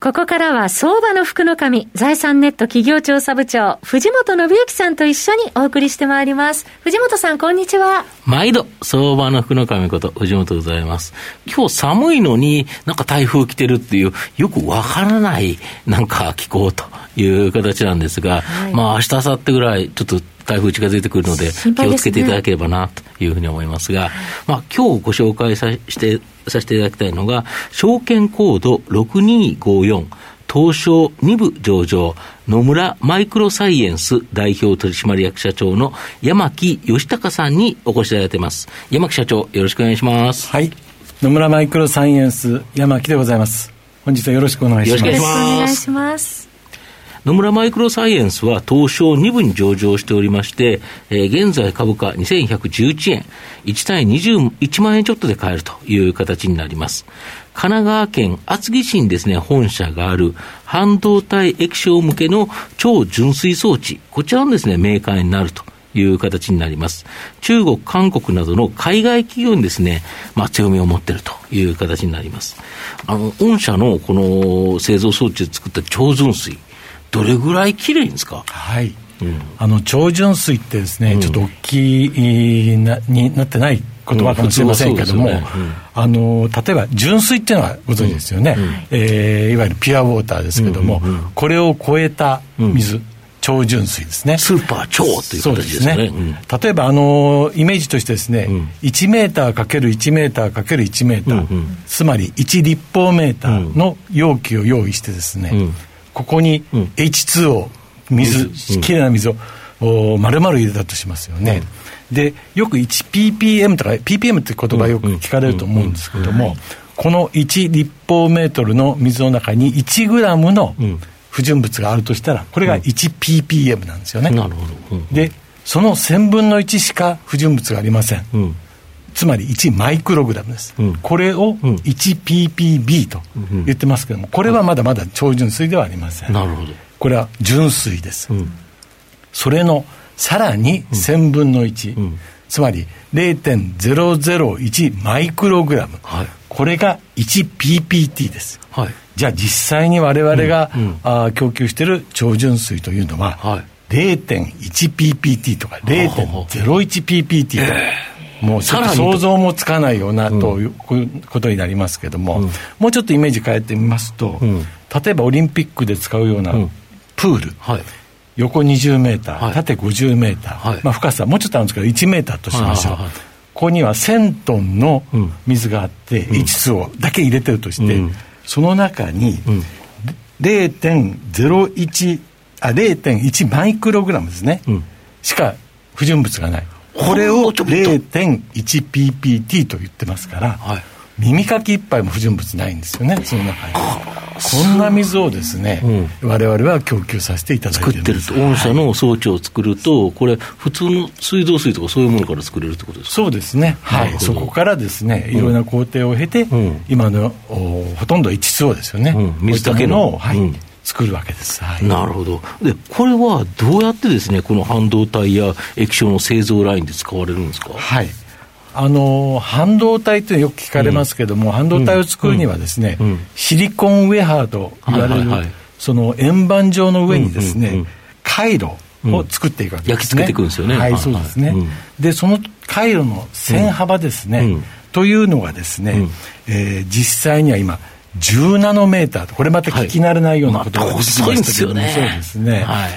ここからは相場の福の神、財産ネット企業調査部長、藤本信之さんと一緒にお送りしてまいります。藤本さん、こんにちは。毎度、相場の福の神こと、藤本でございます。今日寒いのになんか台風来てるっていう、よくわからないなんか気候という形なんですが、はい、まあ明日、明後日ぐらい、ちょっと台風近づいてくるので、気をつけていただければなというふうに思いますが、まあ今日ご紹介させて、させていただきたいのが、証券コード6254、東証2部上場、野村マイクロサイエンス代表取締役社長の山木義隆さんにお越しいただいています。山木社長、よろしくお願いします。はい。野村マイクロサイエンス山木でございます。本日はよろしくお願いします。よろしくお願いします。野村マイクロサイエンスは東証2部に上場しておりまして、えー、現在株価2111円、1対21万円ちょっとで買えるという形になります。神奈川県厚木市にですね、本社がある半導体液晶向けの超純水装置、こちらのですね、メーカーになると。いう形になります。中国、韓国などの海外企業にですね、まあ強みを持っているという形になります。あの、御社のこの製造装置で作った超純水、どれぐらいきれいですか？はい。うん、あの超純水ってですね、うん、ちょっと大きいなになってない言葉かもしれませんけども、ね。うん、あの例えば純水っていうのはご存知ですよね、うん、えー、いわゆるピュアウォーターですけども、うんうんうん、これを超えた水、超純水ですね。スーパー超という形ですね。すね。うん、例えば、あの、イメージとしてですね、うん、1メーターかける1メーターかける1メーター、うんうん、つまり1立方メーターの容器を用意してですね、うんここに H2O、水、きれいな水を丸々入れたとしますよね。で、よく 1ppm とか、ppm って言葉よく聞かれると思うんですけども、この1立方メートルの水の中に1グラムの不純物があるとしたら、これが 1ppm なんですよね。なるほど。で、その1000分の1しか不純物がありません。つまり1マイクログラムです、うん、これを 1ppb と言ってますけども、これはまだまだ超純水ではありません。なるほど。これは純水です。うん、それのさらに1000分の1、うん、つまり0.001マイクログラム、はい、これが 1ppt です。はい、じゃあ実際に我々が、うん。うん、あ供給している超純水というのは、はい、0.1ppt とか 0.01ppt とか。えーもうちょっと想像もつかないよなということになりますけども、うん、もうちょっとイメージ変えてみますと、うん、例えばオリンピックで使うようなプール、はい、横20メーター、はい、縦50メーター、はい、まあ、深さもうちょっとあるんですけど1メーターとしましょう、ここには1000トンの水があって、うん、H2O だけ入れてるとして、その中に0.01あ0.1マイクログラムですね、しか不純物がないこれを 0.1ppt と言ってますから、はい、耳かき一杯も不純物ないんですよね、その中に。こんな水をですね、う。ん、我々は供給させていただいてる作ってると、御社の装置を作ると、これ、普通の水道水とかそういうものから作れるってことですか？そうですね、はい、そこからですね、いろいろな工程を経て、うん、今のほとんど H2O ですよね、うん、水だけの、はい、作るわけです、はい、なるほど。で、これはどうやってですね、この半導体や液晶の製造ラインで使われるんですか？はい。あの半導体ってよく聞かれますけども、うん、半導体を作るにはですね、うん、シリコンウェハーと言われる、はいはい、その円盤状の上にですね、回路を作っていくわけですね。焼き付けていくんですよね。はい、そうですね。で、その回路の線幅ですね、というのがですね、えー、実際には今、10ナノメーターと、これまた聞き慣れないようなことが出てきましたけども、はい、そうですね、は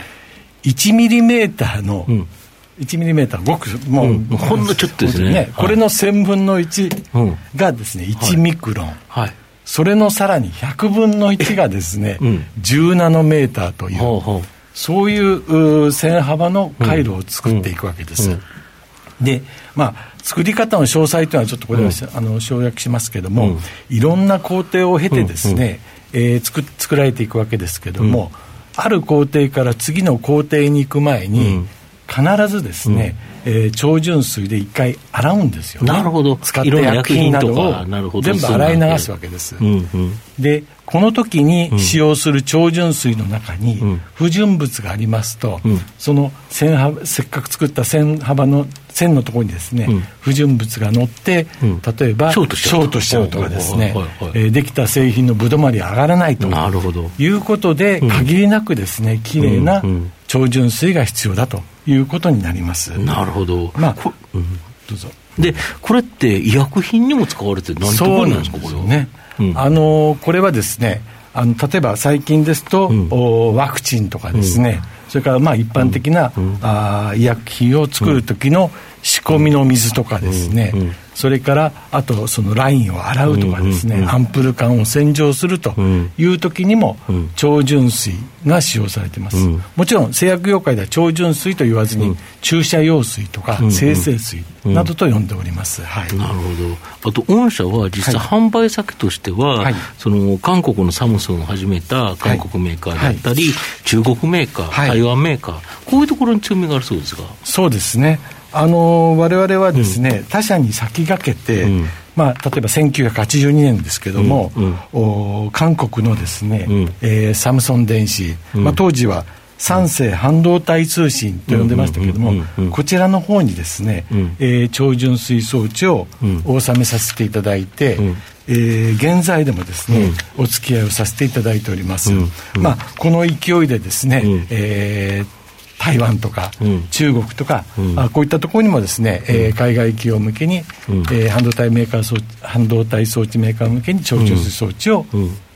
い、1ミリメーターの、うん。1ミリメーター、ごく、もう、うん、ほんのちょっとですね。ねこれの1000分の1がですね、1ミクロン。はい。それのさらに100分の1がですね、うん、10ナノメーターという、ほうほう。そういう線幅の回路を作っていくわけです。で、まあ、作り方の詳細というのはちょっとこれは、うん、あの省略しますけども、うん、いろんな工程を経てですね、うん、えー、作作られていくわけですけども、ある工程から次の工程に行く前に、必ずですね、うん、えー、超純水で一回洗うんですよね。なるほど。使った薬品などを。全部洗い流すわけです。うん。うん、で、この時に使用する超純水の中に不純物がありますと、うん、その線幅せっかく作った線幅の線のところにですね、うん、不純物が乗って、うん、例えばショートしちゃうと。かですね、えー、できた製品のぶどまり上がらないと。いうことで、限りなくですねきれいな超純水が必要だということになります。なるほど、まあどうぞ。でこれって医薬品にも使われて何ところなんですか？これは。ねあのこれはですねあの例えば最近ですと、うん、ワクチンとかですね、うん、それからまあ一般的な、うん、あ医薬品を作る時の仕込みの水とかですね、それからあとそのラインを洗うとかですね、アンプル管を洗浄するという時にも超純水が使用されています、もちろん製薬業界では超純水と言わずに、注射用水とか生成水などと呼んでおります、はい、なるほど。あと御社は実際販売先としては、はい、その韓国のサムスンを始めた韓国メーカーだったり、中国メーカー、台湾メーカーこういうところに強みがあるそうですが。そうですねあの我々はですね、うん、他社に先駆けて、うん、まあ、例えば1982年ですけども、うん、お韓国のですね、うん、えー、サムソン電子、まあ、当時は三世半導体通信と呼んでましたけれども、こちらの方にですね、うん、えー、超純水装置をお納めさせていただいて、うん、えー、現在でもですね、お付き合いをさせていただいております。まあ、この勢いでですね、えー台湾とか、うん、中国とか、うん、あこういったところにもですね、うん、えー、海外企業向けに、うん、えー、半導体メーカー装置半導体装置メーカー向けに超抽水装置を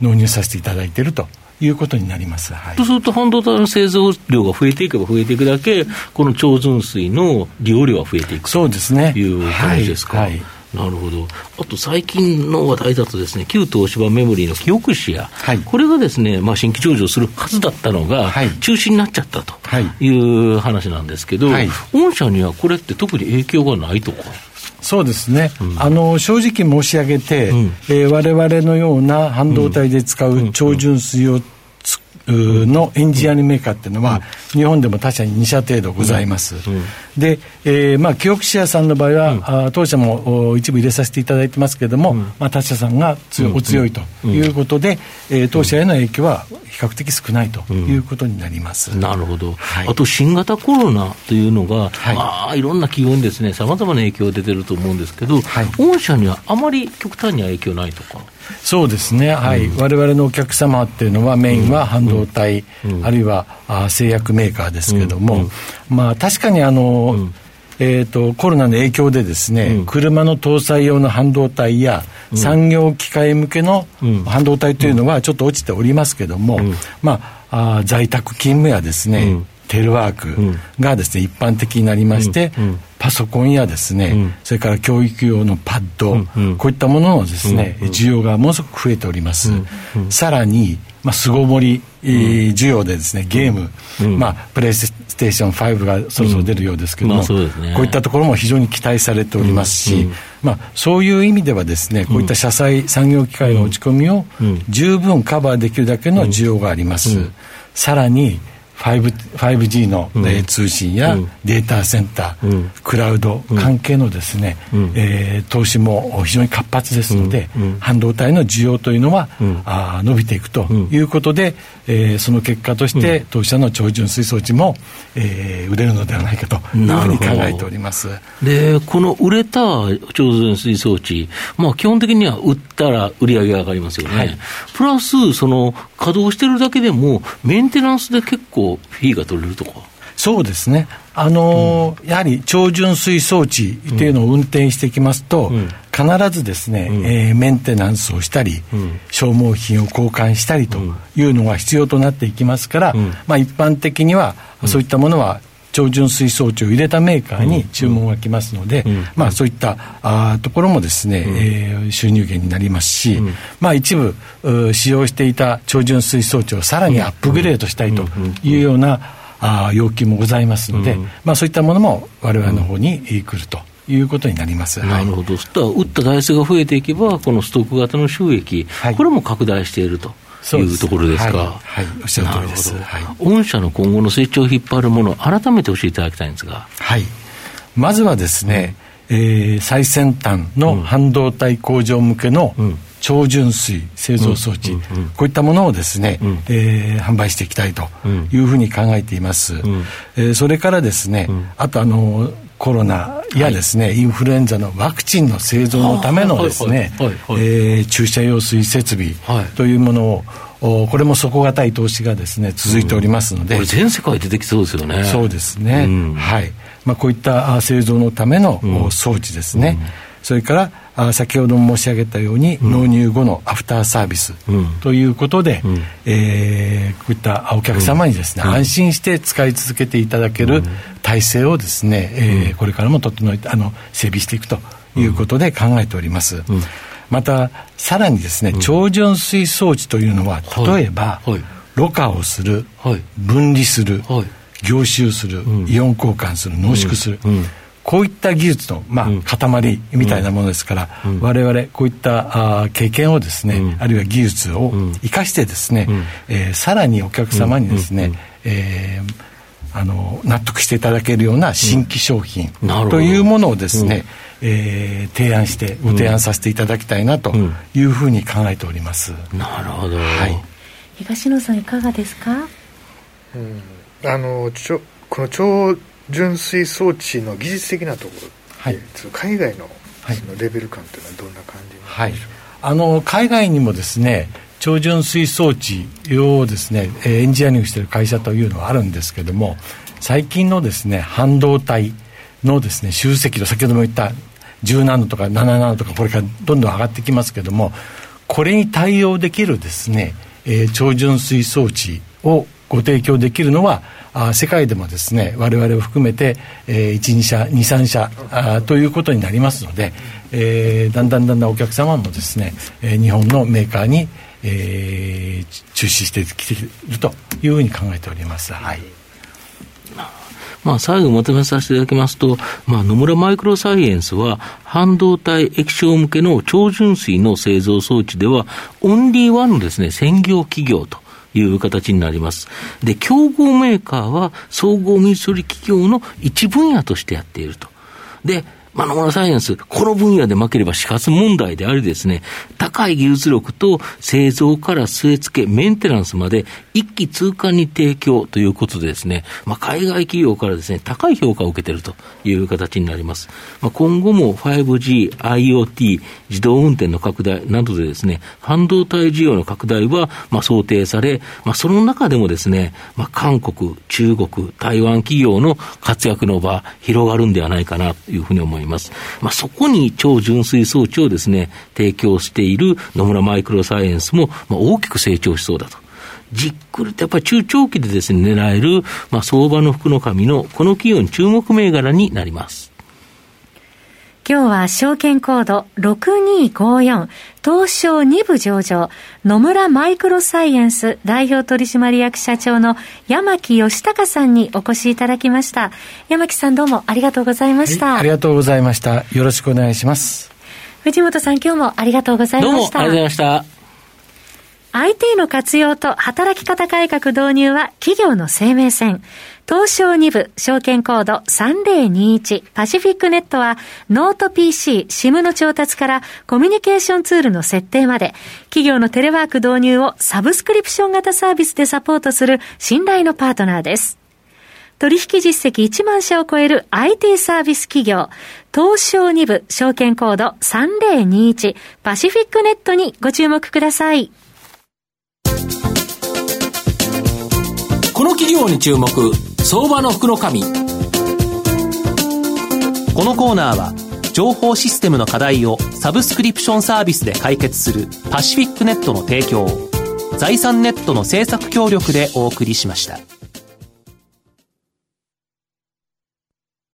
納入させていただいていると。いうことになります、はい、そうすると、半導体の製造量が増えていけば増えていくだけ、この超純水の利用量は増えていくそうですね。いう感じですか？はい、はいなるほど。あと最近の話題だとですね、旧東芝メモリーの記憶シェア、はい、これがですね、まあ、新規上場するはずだったのが、中止になっちゃったとい。う話なんですけど、はい、御社にはこれって特に影響がないとか？そうですね、うん、あの正直申し上げて、うん。えー、我々のような半導体で使う超純水をのエンジニアリングメーカーっていうのは、日本でも他社に2社程度ございます。で、えー、まあ、記憶シェアさんの場合は、当社も一部入れさせていただいてますけれども、まあ、他社さんがお強いということで、え当社への影響は比較的少ないということになります。なるほど。はい、あと、新型コロナというのが、はい。まあ、いろんな企業にですね、さまざまな影響が出てると思うんですけど、はい、御社にはあまり極端には影響ないとか？そうですね、はい、われわれのお客様っていうのは、メインは半導体、あるいはあ製薬メーカーですけれども、まあ、確かにあの、えーと、コロナの影響でですね、車の搭載用の半導体や、産業機械向けの半導体というのはちょっと落ちておりますけれども、まあ、あ在宅勤務やですね、テレワークがですね、一般的になりまして、パソコンやですね、それから教育用のパッド、こういったもののですね、需要がものすごく増えております。さらに、まあ、巣ごもり、需要でですね、ゲーム、まあ、プレイステーション5がそろそろ出るようですけども、こういったところも非常に期待されておりますし、まあ、そういう意味ではですね、こういった社債産業機械の落ち込みを十分カバーできるだけの需要があります。さらに、5, g の、うん、通信やデータセンター、うん、クラウド関係のですね、うん、えー、投資も非常に活発ですので、半導体の需要というのは、あ伸びていくということで、えー、その結果として、当社の超純水装置も、えー、売れるのではないかというふうに考えております。でこの売れた超純水装置、まあ、基本的には売ったら売り上げが上がりますよね、はい、プラスその稼働してるだけでもメンテナンスで結構フィーが取れるとか。そうですね、あのーうん、やはり超純水装置っていうのを運転してきますと、うん、必ずですね、うん、えー、メンテナンスをしたり、消耗品を交換したりというのが必要となっていきますから、まあ、一般的にはそういったものは超純水装置を入れたメーカーに注文が来ますので、うん、まあ、そういったあところもですね、うん、えー、収入源になりますし、うん、まあ、一部使用していた超純水装置をさらにアップグレードしたいというようなあ要求もございますので、まあ、そういったものも我々の方に来ると。いうことになります。なるほど。そしたら、打った台数が増えていけば、このストック型の収益、はい、これも拡大していると。いうところですか？はい、はい、おっしゃる通りです。はい、御社の今後の成長を引っ張るもの、改めて教えていただきたいんですが。はい。まずはですね、えー、最先端の半導体工場向けの超純水製造装置、こういったものをですね、うん、えー、販売していきたいというふうに考えています。うん、えー、それからですね、あとあのコロナやですね、はい、インフルエンザのワクチンの製造のためのですね、注射用水設備というものを、これも底堅い投資がですね続いておりますので、うん、これ全世界でできそうですよね。そうですね、うん、はい。まあ、こういった製造のための装置ですね、うん、それから先ほども申し上げたように、納入後のアフターサービスということで、うん、えー、こういったお客様にですね、安心して使い続けていただける体制をですね、えー、これからも整えてあの整備していくということで考えております。またさらにですね、超純水装置というのは例えば、はい。はい、ろ過をする、はい、分離する、凝集する、うん、イオン交換する濃縮する、うん、こういった技術の、まあ、塊みたいなものですから、うん、我々こういったあ経験をですね、あるいは技術を生かしてですね、うん、えー、さらにお客様にですね、えー、あの納得していただけるような新規商品というものをですね、うん、えー、提案してご提案させていただきたいなというふうに考えております。なるほど、はい、東野さんいかがですか、うん。あのちょこの超純水装置の技術的なところ。はい、海外のそのレベル感というのはどんな感じはい、あの海外にもですね超純水装置をですねエンジニアリングしている会社というのはあるんですけども最近のですね半導体のですね集積度先ほども言った10ナノとか7ナノとかこれからどんどん上がってきますけどもこれに対応できるですね、えー、超純水装置をご提供できるのはあ世界でもですね我々を含めて、えー、12社23社あということになりますので、えー、だんだんだんだんお客様もですね、えー、日本のメーカーに、えー、注視してきているというふうに考えております。はいまあ、最後まとめさせていただきますと、まあ、野村マイクロサイエンスは、半導体液晶向けの超純水の製造装置では、オンリーワンのですね、専業企業という形になります。で、競合メーカーは総合水処理企業の一分野としてやっていると。で、まあ、野村サイエンス、この分野で負ければ死活問題でありですね、高い技術力と製造から据え付け、メンテナンスまで一気通貫に提供ということでですね、まあ、海外企業からですね、高い評価を受けているという形になります。まあ、今後も 5G、IoT、自動運転の拡大などでですね、半導体需要の拡大は、まあ、想定され、まあ、その中でもですね、まあ、韓国、中国、台湾企業の活躍の場、広がるんではないかなというふうに思います。ま。あ、そこに超純水装置をですね、提供している野村マイクロサイエンスも、まあ、大きく成長しそうだと。じっくりとやっぱり中長期でですね、狙える、まあ、相場の福の神のこの企業に注目銘柄になります。今日は証券コード6254東証2部上場野村マイクロサイエンス代表取締役社長の山木義隆さんにお越しいただきました。八巻さんどうもありがとうございました、はい、ありがとうございました。よろしくお願いします。藤本さん今日もありがとうございました。どうもありがとうございました。IT の活用と働き方改革導入は企業の生命線。東証2部、証券コード3021パシフィックネットは、ノート PC、SIM の調達からコミュニケーションツールの設定まで、企業のテレワーク導入をサブスクリプション型サービスでサポートする信頼のパートナーです。取引実績1万社を超える IT サービス企業、東証2部、証券コード3021パシフィックネットにご注目ください。この企業に注目相場の福の神このコーナーは情報システムの課題をサブスクリプションサービスで解決するパシフィックネットの提供財産ネットの政策協力でお送りしました。